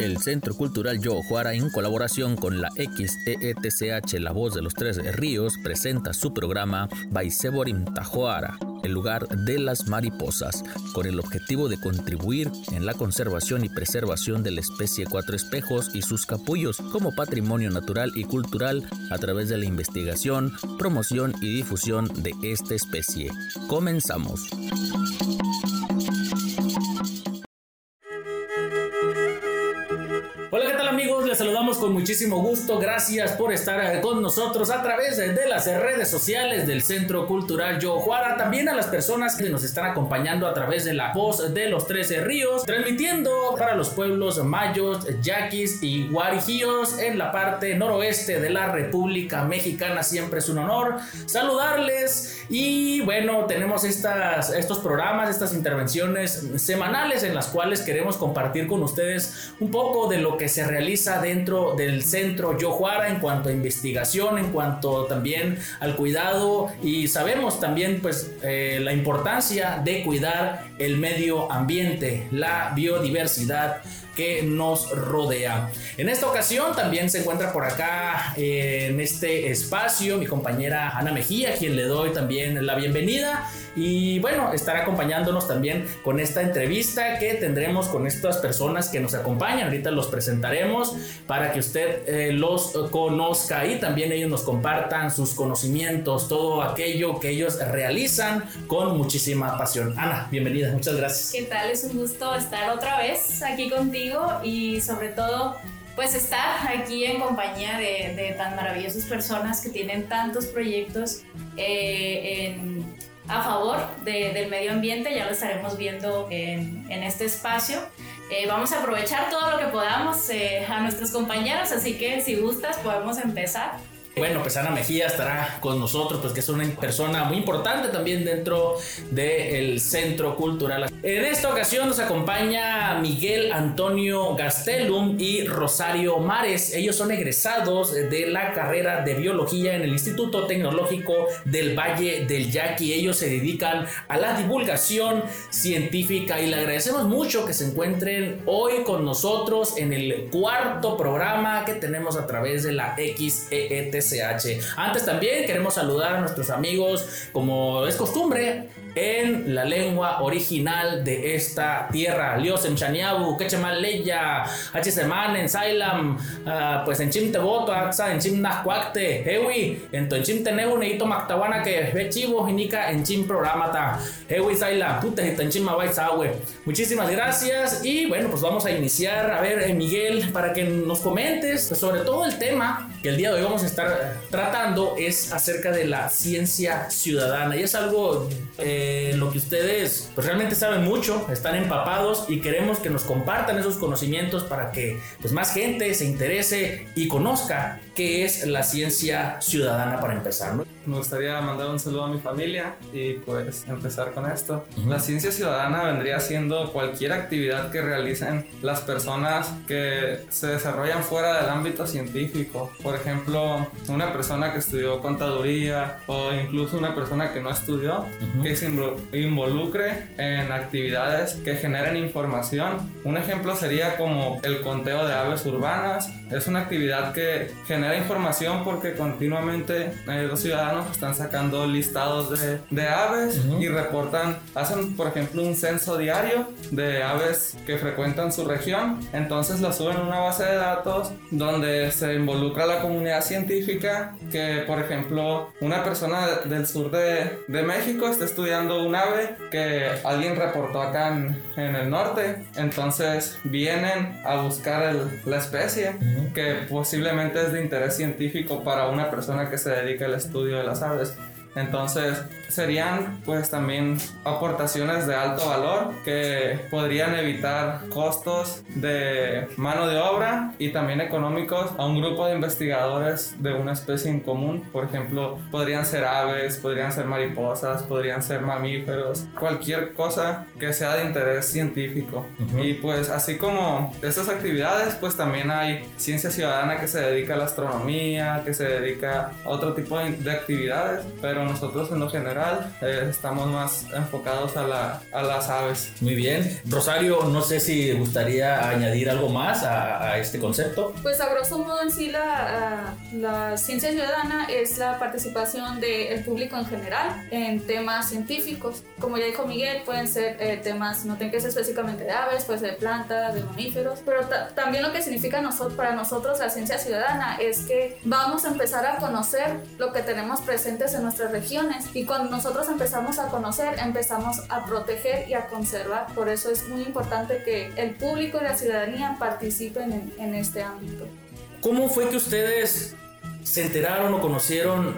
El Centro Cultural Yo Juara, en colaboración con la XEETCH La Voz de los Tres Ríos, presenta su programa Baiseborim Tajoara, el lugar de las mariposas, con el objetivo de contribuir en la conservación y preservación de la especie cuatro espejos y sus capullos como patrimonio natural y cultural a través de la investigación, promoción y difusión de esta especie. Comenzamos. Muchísimo gusto. Gracias por estar con nosotros a través de las redes sociales del Centro Cultural Yo Juara. También a las personas que nos están acompañando a través de la voz de los 13 ríos, transmitiendo para los pueblos mayos, yaquis y guarijíos en la parte noroeste de la República Mexicana. Siempre es un honor saludarles. Y bueno, tenemos estas, estos programas, estas intervenciones semanales en las cuales queremos compartir con ustedes un poco de lo que se realiza dentro del centro Yojuara en cuanto a investigación, en cuanto también al cuidado y sabemos también pues eh, la importancia de cuidar el medio ambiente, la biodiversidad que nos rodea. En esta ocasión también se encuentra por acá eh, en este espacio mi compañera Ana Mejía, quien le doy también la bienvenida y bueno, estará acompañándonos también con esta entrevista que tendremos con estas personas que nos acompañan. Ahorita los presentaremos para que usted eh, los conozca y también ellos nos compartan sus conocimientos, todo aquello que ellos realizan con muchísima pasión. Ana, bienvenida, muchas gracias. ¿Qué tal? Es un gusto estar otra vez aquí contigo y sobre todo pues estar aquí en compañía de, tan maravillosas personas que tienen tantos proyectos eh, a favor del medio ambiente, ya lo estaremos viendo en, este espacio. Eh, vamos a aprovechar todo lo que podamos eh, a nuestros compañeros, así que si gustas podemos empezar. Bueno, pues Ana Mejía estará con nosotros, pues que es una persona muy importante también dentro del Centro Cultural. En esta ocasión nos acompaña Miguel Antonio Gastelum y Rosario Mares. Ellos son egresados de la carrera de biología en el Instituto Tecnológico del Valle del Yaqui. Ellos se dedican a la divulgación científica y le agradecemos mucho que se encuentren hoy con nosotros en el cuarto programa que tenemos a través de la XEETC antes también queremos saludar a nuestros amigos, como es costumbre, en la lengua original de esta tierra. Lios en Chaniabu, Quechemal Leya, Hachiseman en Sailam, uh, pues en Chimteboto, Axa en Chimnascuacte, Hewi, en Tonchimte Neu, Neito Mactawana, que ve chivo, Jinica en Chim Programata, Hewi Saila, Pute, Tanchima Sawe. Muchísimas gracias y bueno, pues vamos a iniciar. A ver, eh, Miguel, para que nos comentes pues, sobre todo el tema que el día de hoy vamos a estar tratando es acerca de la ciencia ciudadana y es algo. Eh, lo que ustedes pues, realmente saben mucho, están empapados y queremos que nos compartan esos conocimientos para que pues, más gente se interese y conozca qué es la ciencia ciudadana para empezar. Me gustaría mandar un saludo a mi familia y pues empezar con esto. La ciencia ciudadana vendría siendo cualquier actividad que realicen las personas que se desarrollan fuera del ámbito científico. Por ejemplo, una persona que estudió contaduría o incluso una persona que no estudió, que se involucre en actividades que generen información. Un ejemplo sería como el conteo de aves urbanas. Es una actividad que genera información porque continuamente eh, los ciudadanos están sacando listados de, de aves y reportan, hacen por ejemplo un censo diario de aves que frecuentan su región. Entonces lo suben a una base de datos donde se involucra la comunidad científica que por ejemplo una persona del sur de, de México está estudiando un ave que alguien reportó acá en, el norte. Entonces vienen a buscar la especie que posiblemente es de interés científico para una persona que se dedica al estudio de las aves. Entonces serían pues también aportaciones de alto valor que podrían evitar costos de mano de obra y también económicos a un grupo de investigadores de una especie en común. Por ejemplo, podrían ser aves, podrían ser mariposas, podrían ser mamíferos, cualquier cosa que sea de interés científico. Y pues así como estas actividades, pues también hay ciencia ciudadana que se dedica a la astronomía, que se dedica a otro tipo de actividades, pero nosotros en lo general eh, estamos más enfocados a, la, a las aves. Muy bien. Rosario, no sé si gustaría añadir algo más a, a este concepto. Pues a grosso modo en sí la, la ciencia ciudadana es la participación del público en general en temas científicos. Como ya dijo Miguel, pueden ser eh, temas, no tienen que ser específicamente de aves, puede ser de plantas, de mamíferos, pero también lo que significa nosotros, para nosotros la ciencia ciudadana es que vamos a empezar a conocer lo que tenemos presentes en regiones y cuando nosotros empezamos a conocer, empezamos a proteger y a conservar. Por eso es muy importante que el público y la ciudadanía participen en, en este ámbito. ¿Cómo fue que ustedes se enteraron o conocieron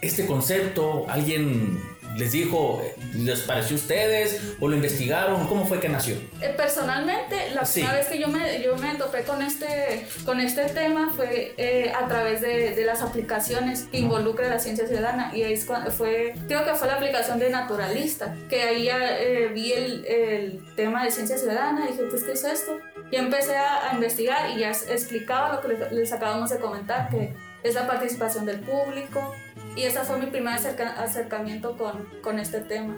este concepto? ¿Alguien les dijo, les pareció a ustedes o lo investigaron? ¿Cómo fue que nació? Eh, personalmente, la primera vez que yo me, yo me topé con este, con este tema fue eh, a través de, de, las aplicaciones que involucra la ciencia ciudadana y ahí fue, creo que fue la aplicación de Naturalista, que ahí ya eh, vi el, el, tema de ciencia ciudadana y dije, pues, ¿qué es esto? Y empecé a, a investigar y ya explicaba lo que les, les acabamos de comentar, que es la participación del público, y ese fue mi primer acercamiento con, con este tema.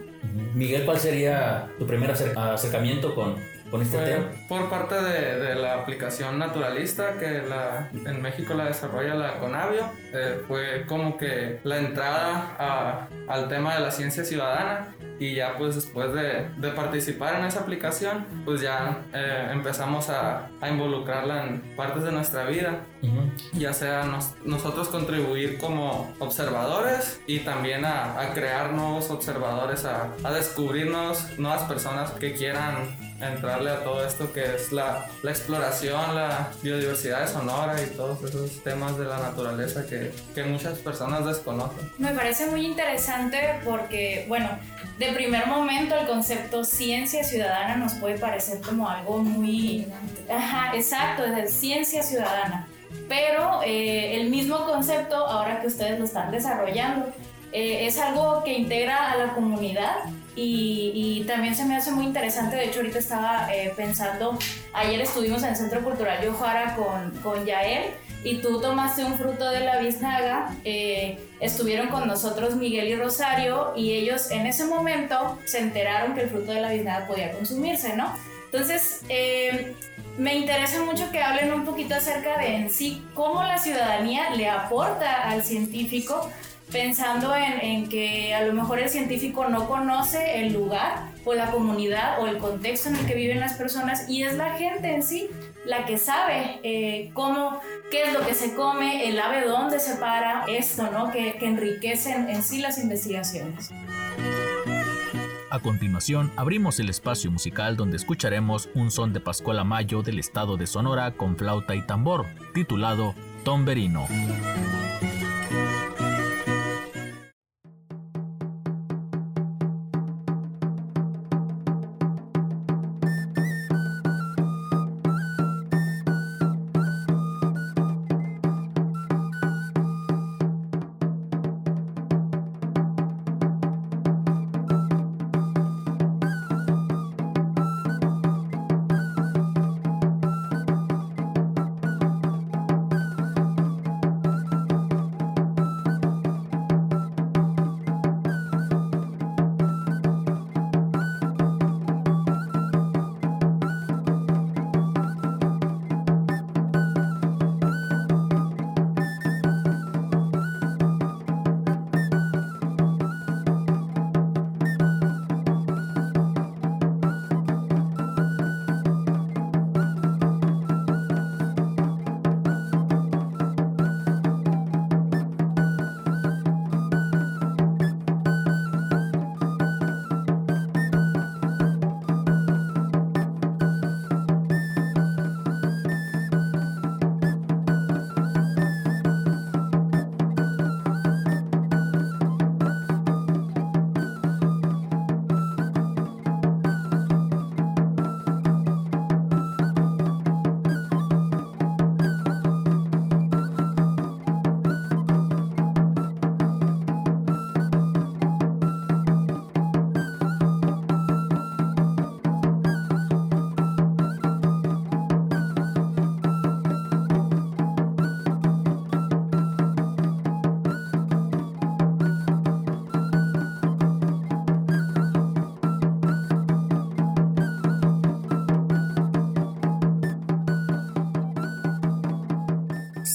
Miguel, ¿cuál sería tu primer acercamiento con, con este tema? Por parte de, de, la aplicación naturalista que la, en México la desarrolla la Conavio, eh, fue como que la entrada a, al tema de la ciencia ciudadana y ya pues después de, de participar en esa aplicación pues ya eh, empezamos a, a, involucrarla en partes de nuestra vida uh -huh. ya sea nos, nosotros contribuir como observadores y también a, a crear nuevos observadores a, a descubrirnos nuevas personas que quieran entrarle a todo esto que es la, la, exploración, la biodiversidad sonora y todos esos temas de la naturaleza que, que muchas personas desconocen. Me parece muy interesante porque, bueno, de primer momento el concepto ciencia ciudadana nos puede parecer como algo muy... Ajá, exacto, de ciencia ciudadana. Pero eh, el mismo concepto, ahora que ustedes lo están desarrollando, eh, es algo que integra a la comunidad y, también se me hace muy interesante. De hecho, ahorita estaba eh, pensando, ayer estuvimos en el Centro Cultural Yohara con, con Yael y tú tomaste un fruto de la biznaga. Eh, estuvieron con nosotros Miguel y Rosario y ellos en ese momento se enteraron que el fruto de la biznaga podía consumirse, ¿no? Entonces, me interesa mucho que hablen un poquito acerca de en sí cómo la ciudadanía le aporta al científico pensando en, que a lo mejor el científico no conoce el lugar o la comunidad o el contexto en el que viven las personas y es la gente en sí la que sabe eh, cómo, qué es lo que se come, el ave dónde se para, esto, ¿no? Que, que enriquecen en sí las investigaciones. A continuación, abrimos el espacio musical donde escucharemos un son de Pascual Mayo del estado de Sonora con flauta y tambor, titulado Tomberino.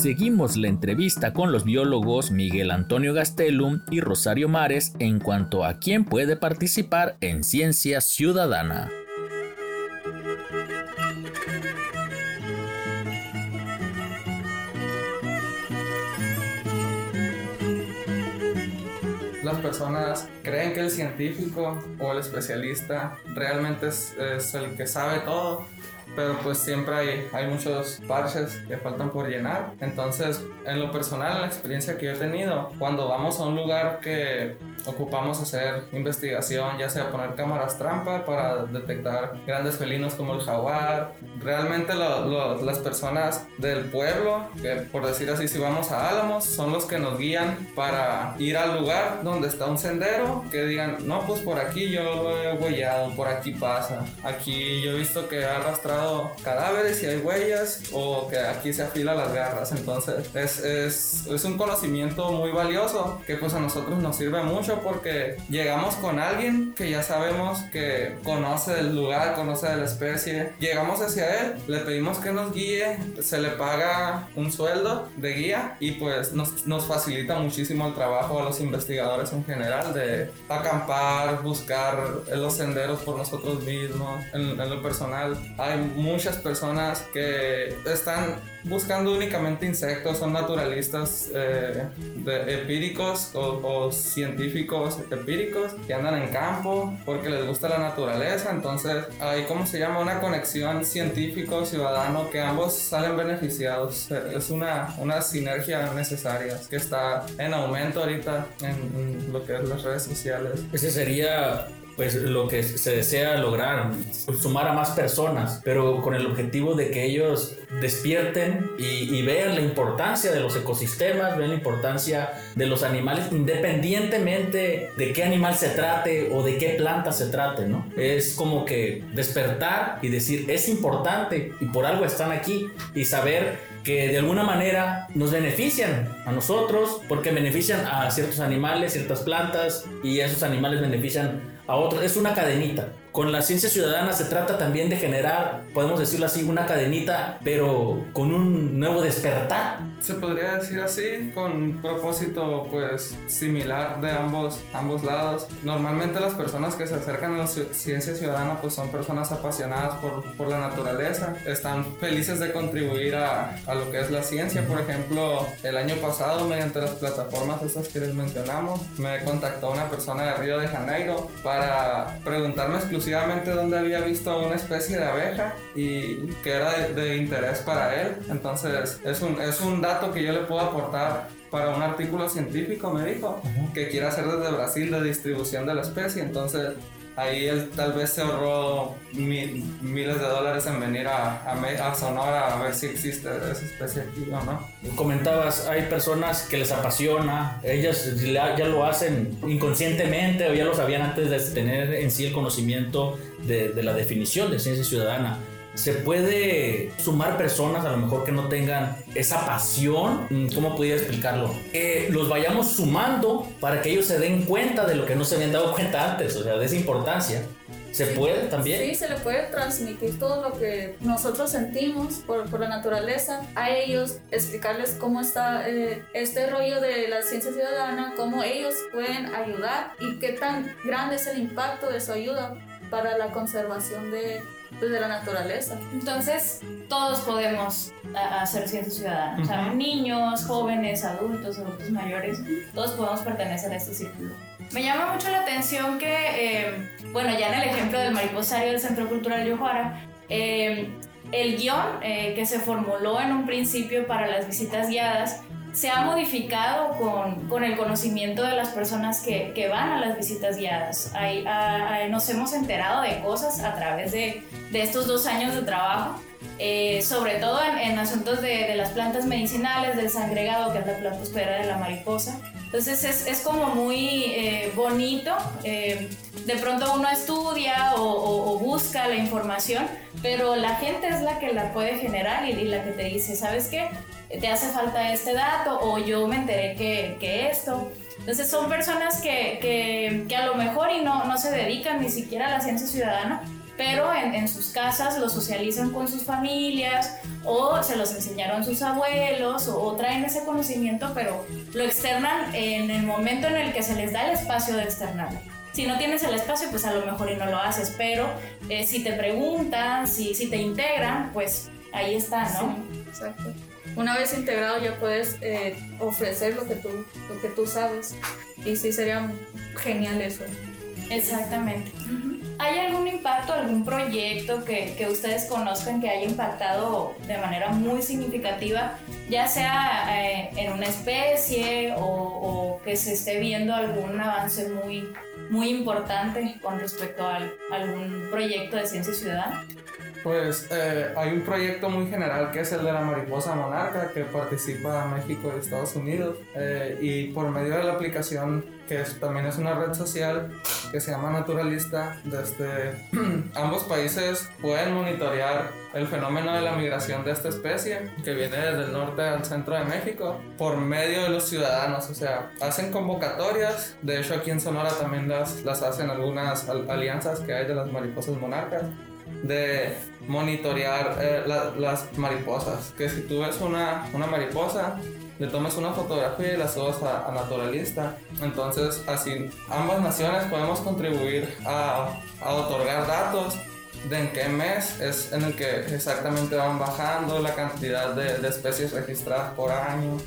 Seguimos la entrevista con los biólogos Miguel Antonio Gastelum y Rosario Mares en cuanto a quién puede participar en Ciencia Ciudadana. las personas creen que el científico o el especialista realmente es, el que sabe todo pero pues siempre hay, hay muchos parches que faltan por llenar. Entonces, en lo personal, en la experiencia que yo he tenido, cuando vamos a un lugar que ocupamos hacer investigación, ya sea poner cámaras trampa para detectar grandes felinos como el jaguar, realmente las personas del pueblo, que por decir así, si vamos a Álamos, son los que nos guían para ir al lugar donde está un sendero, que digan, no, pues por aquí yo lo he huellado, por aquí pasa, aquí yo he visto que ha arrastrado cadáveres y hay huellas o que aquí se afila las garras. Entonces es, es, es, un conocimiento muy valioso que pues a nosotros nos sirve mucho porque llegamos con alguien que ya sabemos que conoce el lugar, conoce la especie. Llegamos hacia él, le pedimos que nos guíe, se le paga un sueldo de guía y pues nos, nos facilita muchísimo el trabajo a los investigadores en general de acampar, buscar los senderos por nosotros mismos. En, en lo personal hay muchas personas que están buscando únicamente insectos, son naturalistas eh, empíricos o, científicos empíricos que andan en campo porque les gusta la naturaleza. Entonces hay, ¿cómo se llama? Una conexión científico-ciudadano que ambos salen beneficiados. Es una, una sinergia necesaria que está en aumento ahorita en, en lo que es las redes sociales. Ese sería pues lo que se desea lograr, sumar a más personas, pero con el objetivo de que ellos despierten y, vean la importancia de los ecosistemas, vean la importancia de los animales, independientemente de qué animal se trate o de qué planta se trate, ¿no? Es como que despertar y decir, es importante y por algo están aquí y saber que de alguna manera nos benefician a nosotros porque benefician a ciertos animales, ciertas plantas y esos animales benefician a otros. Es una cadenita. Con la ciencia ciudadana se trata también de generar, podemos decirlo así, una cadenita, pero con un nuevo despertar. Se podría decir así, con propósito pues similar de ambos, ambos lados. Normalmente las personas que se acercan a la ciencia ciudadana pues son personas apasionadas por, por la naturaleza, están felices de contribuir a, a, lo que es la ciencia. Por ejemplo, el año pasado mediante las plataformas estas que les mencionamos, me contactó una persona de Río de Janeiro para preguntarme exclusivamente dónde había visto una especie de abeja y que era de, interés para él. Entonces es un, es un dato que yo le puedo aportar para un artículo científico, me dijo, que quiere hacer desde Brasil de distribución de la especie. Entonces ahí él tal vez se ahorró miles de dólares en venir a, a, Sonora a ver si existe esa especie aquí o no. Comentabas, hay personas que les apasiona, ellas ya lo hacen inconscientemente o ya lo sabían antes de tener en sí el conocimiento de, de la definición de ciencia ciudadana se puede sumar personas a lo mejor que no tengan esa pasión, mm, ¿cómo podría explicarlo? Que los vayamos sumando para que ellos se den cuenta de lo que no se habían dado cuenta antes, o sea, de esa importancia. ¿Se puede también? Sí, se le puede transmitir todo lo que nosotros sentimos por, por la naturaleza a ellos, explicarles cómo está eh, este rollo de la ciencia ciudadana, cómo ellos pueden ayudar y qué tan grande es el impacto de su ayuda para la conservación de, pues, de la naturaleza. Entonces, todos podemos hacer ciencia ciudadana. O sea, niños, jóvenes, adultos, adultos mayores, todos podemos pertenecer a este círculo. Me llama mucho la atención que, eh, bueno, ya en el ejemplo del mariposario del Centro Cultural de Ojuara, eh, el guion eh, que se formuló en un principio para las visitas guiadas se ha modificado con, con, el conocimiento de las personas que, que van a las visitas guiadas. Ahí, nos hemos enterado de cosas a través de, de estos dos años de trabajo, eh, sobre todo en, asuntos de, de, las plantas medicinales, del sangregado, que es la planta hospedera de la mariposa. Entonces es, es como muy eh, bonito. Eh, de pronto uno estudia o, o, busca la información, pero la gente es la que la puede generar y, y la que te dice, ¿sabes qué? Te hace falta este dato o yo me enteré que, que esto. Entonces son personas que, que, que, a lo mejor y no, no se dedican ni siquiera a la ciencia ciudadana, pero en, sus casas lo socializan con sus familias o se los enseñaron sus abuelos o, traen ese conocimiento, pero lo externan en el momento en el que se les da el espacio de externarlo. Si no tienes el espacio, pues a lo mejor y no lo haces, pero eh, si te preguntan, si, si te integran, pues ahí está, ¿no? exacto. Una vez integrado ya puedes eh, ofrecer lo que, tú, lo que tú sabes y sí sería genial eso. Exactamente. ¿Hay algún impacto, algún proyecto que, que, ustedes conozcan que haya impactado de manera muy significativa, ya sea eh, en una especie o, o, que se esté viendo algún avance muy, muy importante con respecto a algún proyecto de ciencia ciudadana? Pues eh, hay un proyecto muy general que es el de la mariposa monarca que participa México y Estados Unidos eh, y por medio de la aplicación que también es una red social que se llama Naturalista, desde ambos países pueden monitorear el fenómeno de la migración de esta especie que viene desde el norte al centro de México por medio de los ciudadanos, o sea, hacen convocatorias, de hecho aquí en Sonora también las, las hacen algunas alianzas que hay de las mariposas monarcas de monitorear eh, las mariposas. Que si tú ves una, una, mariposa, le tomes una fotografía y la subas a, Naturalista. Entonces, así ambas naciones podemos contribuir a, a otorgar datos de en qué mes es en el que exactamente van bajando la cantidad de, de especies registradas por año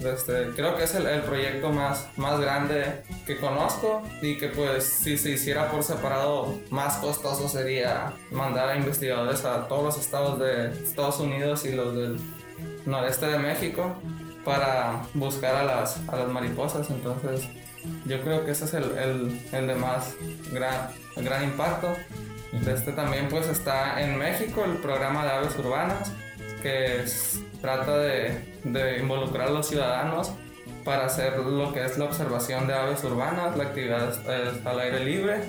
este, creo que es el, el, proyecto más, más grande que conozco y que pues si se hiciera por separado más costoso sería mandar a investigadores a todos los estados de Estados Unidos y los del noreste de México para buscar a las, a las mariposas. Entonces yo creo que ese es el, el, el de más gran, gran impacto. Este también pues está en México el programa de aves urbanas que trata de, de, involucrar a los ciudadanos para hacer lo que es la observación de aves urbanas, la actividad al aire libre.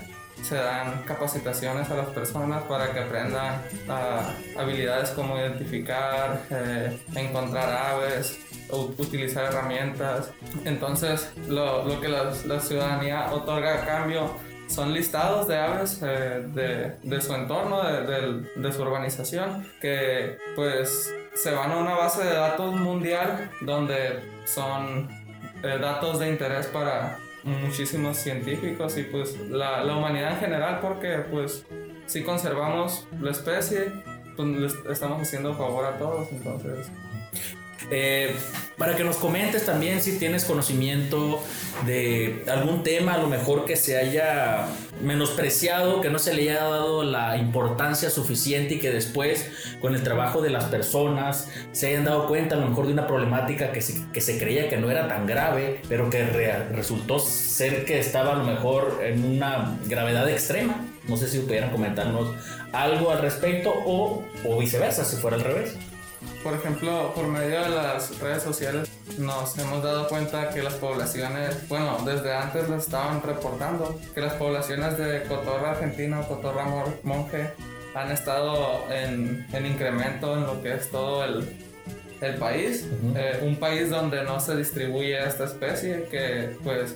Se dan capacitaciones a las personas para que aprendan ah, habilidades como identificar, eh, encontrar aves, utilizar herramientas. Entonces, lo, lo que la, la ciudadanía otorga a cambio son listados de aves eh, de, de, su entorno, de, de, su urbanización, que pues se van a una base de datos mundial donde son eh, datos de interés para muchísimos científicos y pues la, la, humanidad en general porque pues si conservamos la especie pues estamos haciendo favor a todos entonces eh, para que nos comentes también si tienes conocimiento de algún tema, a lo mejor que se haya menospreciado, que no se le haya dado la importancia suficiente y que después, con el trabajo de las personas, se hayan dado cuenta a lo mejor de una problemática que se, que se creía que no era tan grave, pero que resultó ser que estaba a lo mejor en una gravedad extrema. No sé si pudieran comentarnos algo al respecto o, o viceversa, si fuera al revés por ejemplo, por medio de las redes sociales nos hemos dado cuenta que las poblaciones, bueno, desde antes lo estaban reportando, que las poblaciones de cotorra argentina o cotorra monje han estado en, en, incremento en lo que es todo el, el país. Eh, un país donde no se distribuye esta especie que pues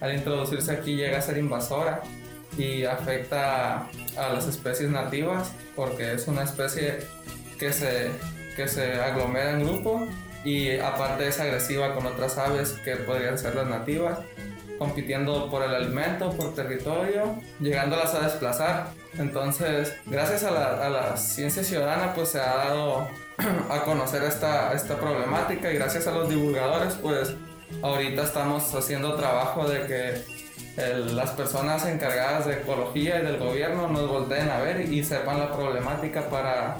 al introducirse aquí llega a ser invasora y afecta a las especies nativas porque es una especie que se que se aglomera en grupo y aparte es agresiva con otras aves que podrían ser las nativas, compitiendo por el alimento, por territorio, llegándolas a desplazar. Entonces, gracias a la, a la ciencia ciudadana, pues se ha dado a conocer esta, esta problemática y gracias a los divulgadores, pues ahorita estamos haciendo trabajo de que las personas encargadas de ecología y del gobierno nos volteen a ver y sepan la problemática para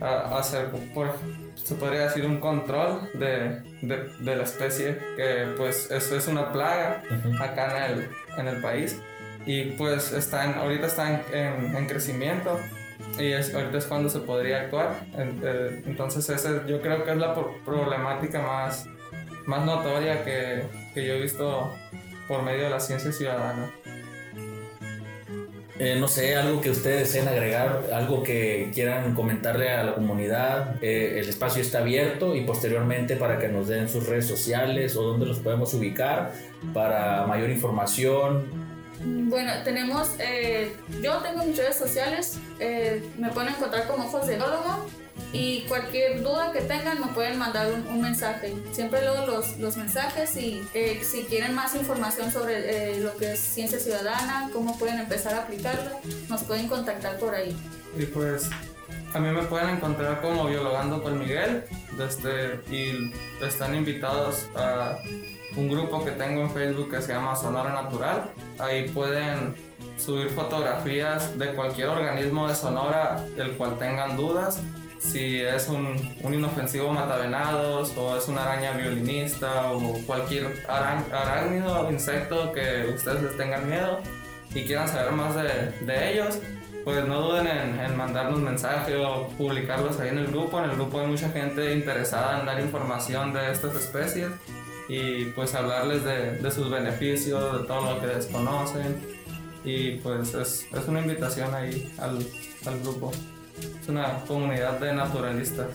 hacer, por, se podría decir, un control de, de, de, la especie, que pues eso es una plaga acá en el, en el país. Y pues está ahorita está en, en, crecimiento y es, ahorita es cuando se podría actuar. Eh, entonces ese yo creo que es la problemática más, más notoria que, que yo he visto por medio de la ciencia ciudadana. Eh, no sé, algo que ustedes deseen agregar, algo que quieran comentarle a la comunidad. Eh, el espacio está abierto y posteriormente para que nos den sus redes sociales o dónde los podemos ubicar para mayor información. Bueno, tenemos, eh, yo tengo mis redes sociales, eh, me pueden encontrar como Ojos de y cualquier duda que tengan me pueden mandar un, mensaje. Siempre leo los, los mensajes y eh, si quieren más información sobre lo que es ciencia ciudadana, cómo pueden empezar a aplicarla, nos pueden contactar por ahí. Y pues a mí me pueden encontrar como Biologando con Miguel desde, y están invitados a un grupo que tengo en Facebook que se llama Sonora Natural. Ahí pueden subir fotografías de cualquier organismo de Sonora del cual tengan dudas. Si es un, un inofensivo matavenados o es una araña violinista o cualquier arácnido o insecto que ustedes les tengan miedo y quieran saber más de, de ellos, pues no duden en, en, mandarnos mensaje o publicarlos ahí en el grupo. En el grupo hay mucha gente interesada en dar información de estas especies y pues hablarles de, de sus beneficios, de todo lo que desconocen. Y pues es, es una invitación ahí al, al grupo. Es una comunidad de naturalistas.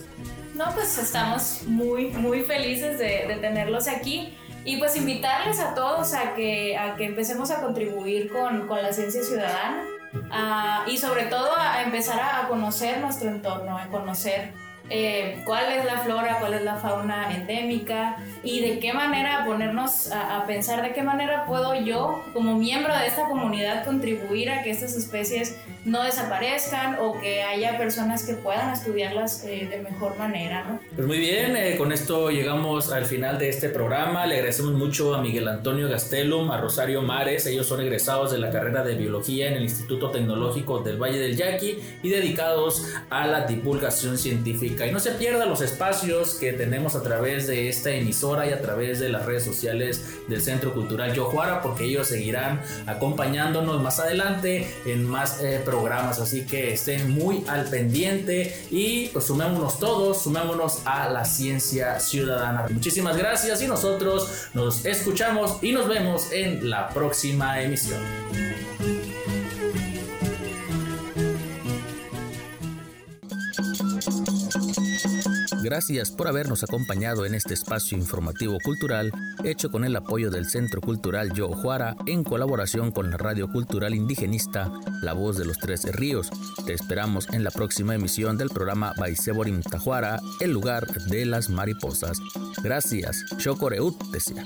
No, pues estamos muy, muy felices de, de tenerlos aquí. Y pues invitarles a todos a que, a que empecemos a contribuir con, con la ciencia ciudadana ah, y sobre todo a empezar a conocer nuestro entorno, a conocer eh, cuál es la flora, cuál es la fauna endémica y de qué manera ponernos a, pensar de qué manera puedo yo como miembro de esta comunidad contribuir a que estas especies no desaparezcan o que haya personas que puedan estudiarlas eh, de mejor manera. ¿no? Pues muy bien, eh, con esto llegamos al final de este programa. Le agradecemos mucho a Miguel Antonio Gastelum, a Rosario Mares. Ellos son egresados de la carrera de biología en el Instituto Tecnológico del Valle del Yaqui y dedicados a la divulgación científica. Y no se pierdan los espacios que tenemos a través de esta emisora y a través de las redes sociales del Centro Cultural Yojuara, porque ellos seguirán acompañándonos más adelante en más eh, programas, así que estén muy al pendiente y pues sumémonos todos, sumémonos a la ciencia ciudadana. Muchísimas gracias y nosotros nos escuchamos y nos vemos en la próxima emisión. Gracias por habernos acompañado en este espacio informativo cultural hecho con el apoyo del Centro Cultural Yo Juara en colaboración con la Radio Cultural Indigenista La Voz de los Tres Ríos. Te esperamos en la próxima emisión del programa Baiseborim Tajuara, el lugar de las mariposas. Gracias. Chocoreut, decía.